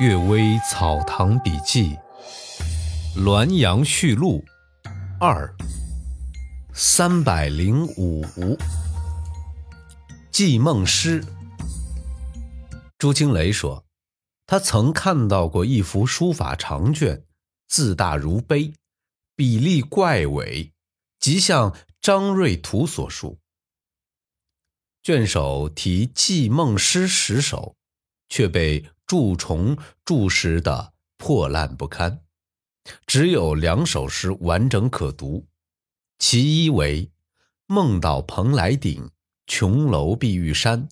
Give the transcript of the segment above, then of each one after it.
《岳微草堂笔记》《滦阳序录》二三百零五。寄梦诗。朱清雷说，他曾看到过一幅书法长卷，字大如碑，笔力怪伟，极像张瑞图所述。卷首题“寄梦诗十首”，却被。蛀虫蛀蚀的破烂不堪，只有两首诗完整可读。其一为“梦到蓬莱顶，琼楼碧玉山，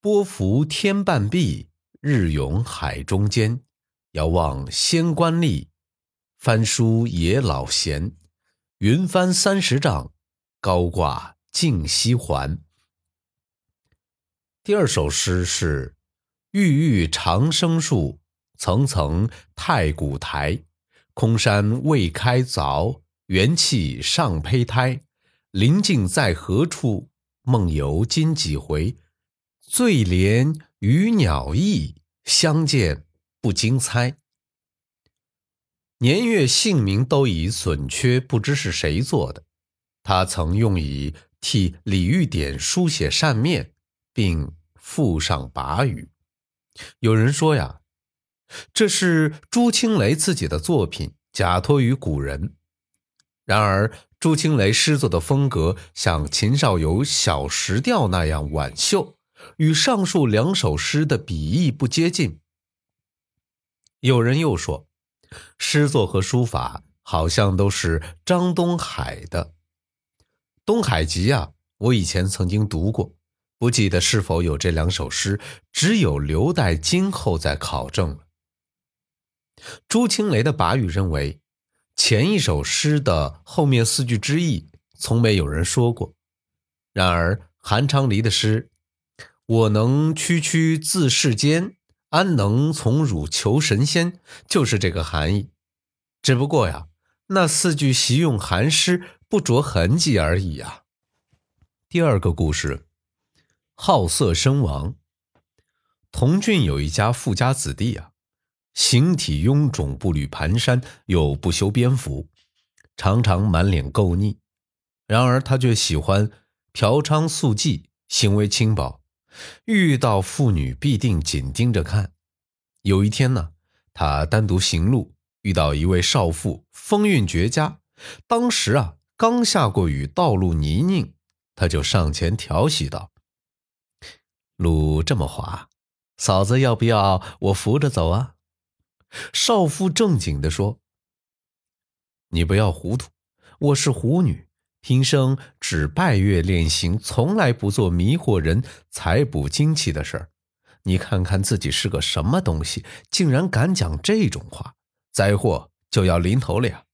波浮天半壁，日涌海中间。遥望仙官立，翻书野老闲。云帆三十丈，高挂净溪环。”第二首诗是。郁郁长生树，层层太古台。空山未开凿，元气尚胚胎。临境在何处？梦游今几回？醉怜鱼鸟意，相见不经猜。年月姓名都已损缺，不知是谁做的。他曾用以替李玉典书写扇面，并附上跋语。有人说呀，这是朱清雷自己的作品，假托于古人。然而，朱清雷诗作的风格像秦少游《小石调》那样婉秀，与上述两首诗的笔意不接近。有人又说，诗作和书法好像都是张东海的《东海集》啊，我以前曾经读过。不记得是否有这两首诗，只有留待今后再考证了。朱清雷的跋语认为，前一首诗的后面四句之意，从没有人说过。然而韩昌黎的诗“我能区区自世间，安能从汝求神仙”，就是这个含义。只不过呀，那四句习用寒诗，不着痕迹而已啊。第二个故事。好色身亡。童俊有一家富家子弟啊，形体臃肿，步履蹒跚，又不修边幅，常常满脸垢腻。然而他却喜欢嫖娼宿妓，行为轻薄，遇到妇女必定紧盯着看。有一天呢，他单独行路，遇到一位少妇，风韵绝佳。当时啊，刚下过雨，道路泥泞，他就上前调戏道。路这么滑，嫂子要不要我扶着走啊？少妇正经地说：“你不要糊涂，我是狐女，平生只拜月练行，从来不做迷惑人、采补精气的事儿。你看看自己是个什么东西，竟然敢讲这种话，灾祸就要临头了呀！”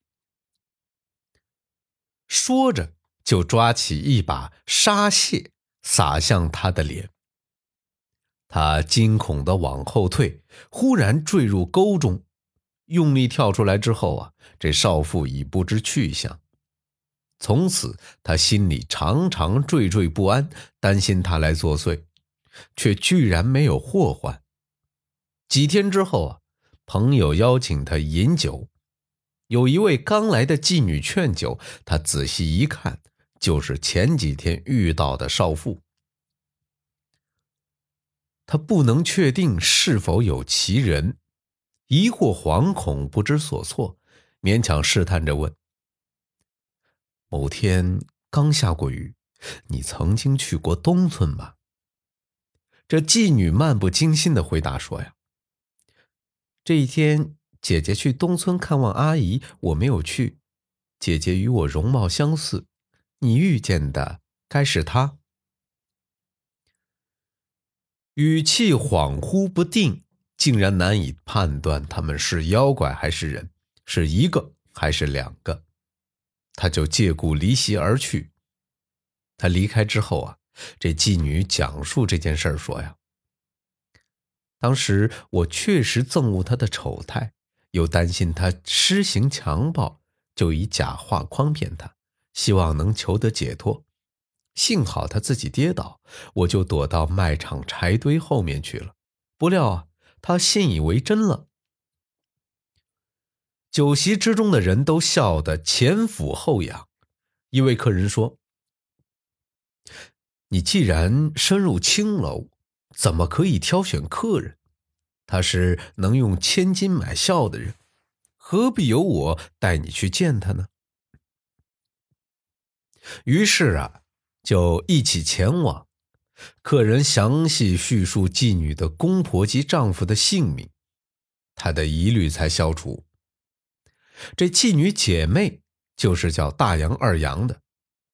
说着，就抓起一把沙屑撒向他的脸。他惊恐地往后退，忽然坠入沟中，用力跳出来之后啊，这少妇已不知去向。从此，他心里常常惴惴不安，担心他来作祟，却居然没有祸患。几天之后啊，朋友邀请他饮酒，有一位刚来的妓女劝酒，他仔细一看，就是前几天遇到的少妇。他不能确定是否有其人，疑惑惶恐，不知所措，勉强试探着问：“某天刚下过雨，你曾经去过东村吗？”这妓女漫不经心的回答说：“呀，这一天姐姐去东村看望阿姨，我没有去。姐姐与我容貌相似，你遇见的该是她。”语气恍惚不定，竟然难以判断他们是妖怪还是人，是一个还是两个。他就借故离席而去。他离开之后啊，这妓女讲述这件事说呀：“当时我确实憎恶他的丑态，又担心他施行强暴，就以假话诓骗他，希望能求得解脱。”幸好他自己跌倒，我就躲到卖场柴堆后面去了。不料啊，他信以为真了。酒席之中的人都笑得前俯后仰。一位客人说：“你既然深入青楼，怎么可以挑选客人？他是能用千金买笑的人，何必由我带你去见他呢？”于是啊，就一起前往。客人详细叙述妓女的公婆及丈夫的姓名，他的疑虑才消除。这妓女姐妹就是叫大杨、二杨的，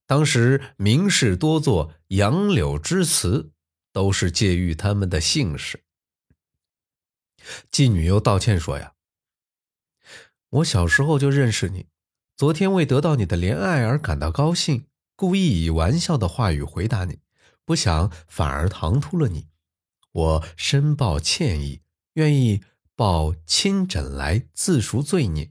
当时名士多作杨柳之词，都是借喻他们的姓氏。妓女又道歉说：“呀，我小时候就认识你，昨天为得到你的怜爱而感到高兴，故意以玩笑的话语回答你。”不想反而唐突了你，我深抱歉意，愿意抱亲枕来自赎罪孽。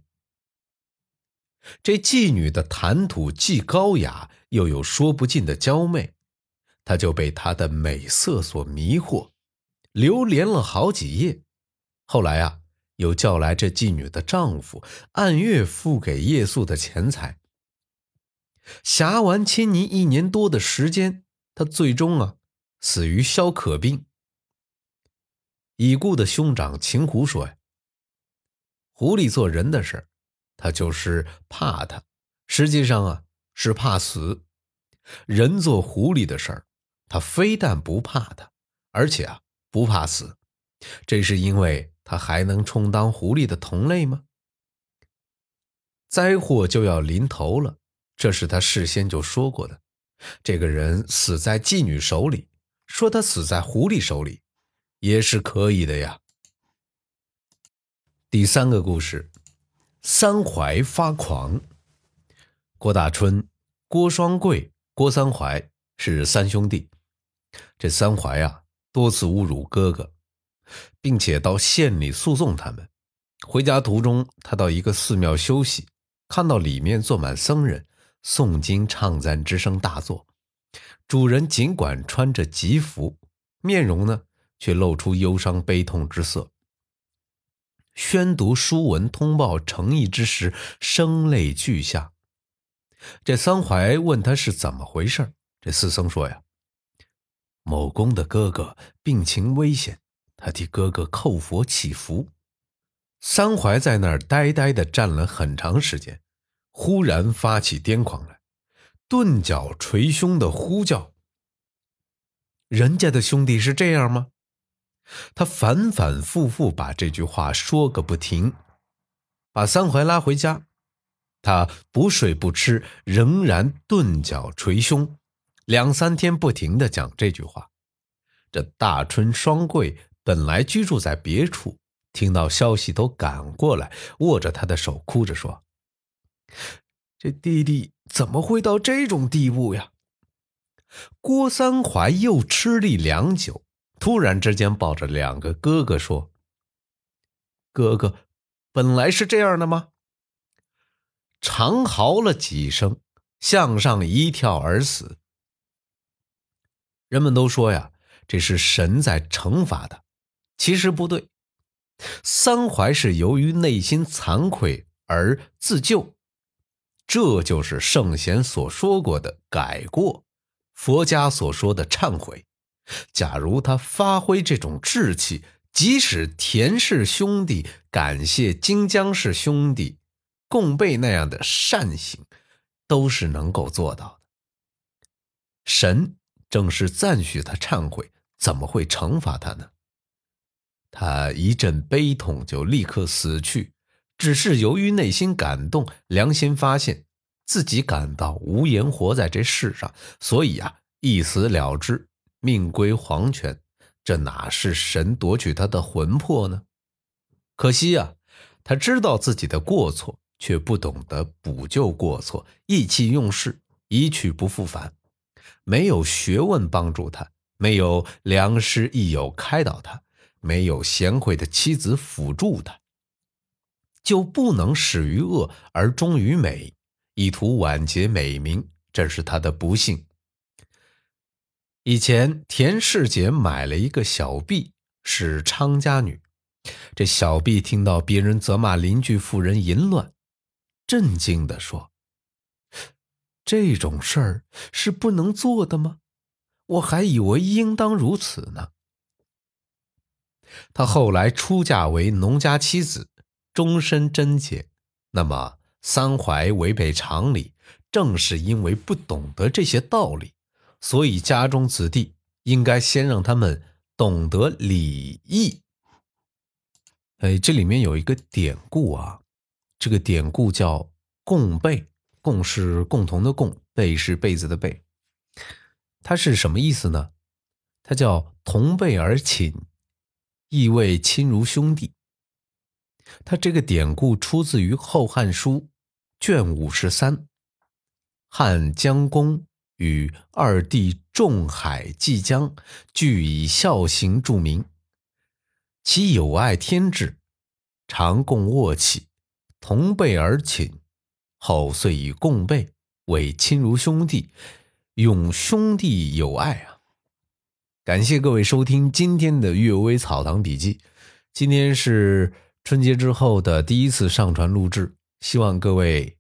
这妓女的谈吐既高雅，又有说不尽的娇媚，他就被她的美色所迷惑，流连了好几夜。后来啊，又叫来这妓女的丈夫，按月付给夜宿的钱财。侠完亲昵一年多的时间。他最终啊，死于消渴病。已故的兄长秦胡说：“呀，狐狸做人的事他就是怕他，实际上啊是怕死；人做狐狸的事儿，他非但不怕他，而且啊不怕死。这是因为他还能充当狐狸的同类吗？灾祸就要临头了，这是他事先就说过的。”这个人死在妓女手里，说他死在狐狸手里，也是可以的呀。第三个故事，三槐发狂。郭大春、郭双贵、郭三槐是三兄弟。这三槐啊，多次侮辱哥哥，并且到县里诉讼他们。回家途中，他到一个寺庙休息，看到里面坐满僧人。诵经唱赞之声大作，主人尽管穿着吉服，面容呢却露出忧伤悲痛之色。宣读书文通报诚意之时，声泪俱下。这桑怀问他是怎么回事，这四僧说呀：“某公的哥哥病情危险，他替哥哥叩佛祈福。”桑怀在那儿呆呆的站了很长时间。忽然发起癫狂来，顿脚捶胸的呼叫：“人家的兄弟是这样吗？”他反反复复把这句话说个不停，把三槐拉回家，他不睡不吃，仍然顿脚捶胸，两三天不停的讲这句话。这大春双贵本来居住在别处，听到消息都赶过来，握着他的手，哭着说。这弟弟怎么会到这种地步呀？郭三槐又吃力良久，突然之间抱着两个哥哥说：“哥哥，本来是这样的吗？”长嚎了几声，向上一跳而死。人们都说呀，这是神在惩罚他，其实不对。三槐是由于内心惭愧而自救。这就是圣贤所说过的改过，佛家所说的忏悔。假如他发挥这种志气，即使田氏兄弟感谢金江氏兄弟共备那样的善行，都是能够做到的。神正是赞许他忏悔，怎么会惩罚他呢？他一阵悲痛，就立刻死去。只是由于内心感动，良心发现自己感到无颜活在这世上，所以啊，一死了之，命归黄泉。这哪是神夺取他的魂魄呢？可惜啊，他知道自己的过错，却不懂得补救过错，意气用事，一去不复返。没有学问帮助他，没有良师益友开导他，没有贤惠的妻子辅助他。就不能始于恶而终于美，以图晚节美名，这是他的不幸。以前田氏姐买了一个小婢，是昌家女，这小婢听到别人责骂邻居妇人淫乱，震惊地说：“这种事儿是不能做的吗？我还以为应当如此呢。”他后来出嫁为农家妻子，终身贞洁。那么三槐违背常理，正是因为不懂得这些道理，所以家中子弟应该先让他们懂得礼义。哎，这里面有一个典故啊，这个典故叫“共被”，“共”是共同的“共”，“被”是被子的“被”。它是什么意思呢？它叫同辈而寝，意味亲如兄弟。他这个典故出自于《后汉书》卷五十三，汉江公与二弟仲海季江俱以孝行著名。其友爱天志，常共卧起，同被而寝。后遂以共被为亲如兄弟，永兄弟友爱啊！感谢各位收听今天的《阅微草堂笔记》，今天是春节之后的第一次上传录制，希望各位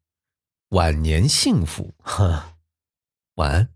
晚年幸福，哈，晚安。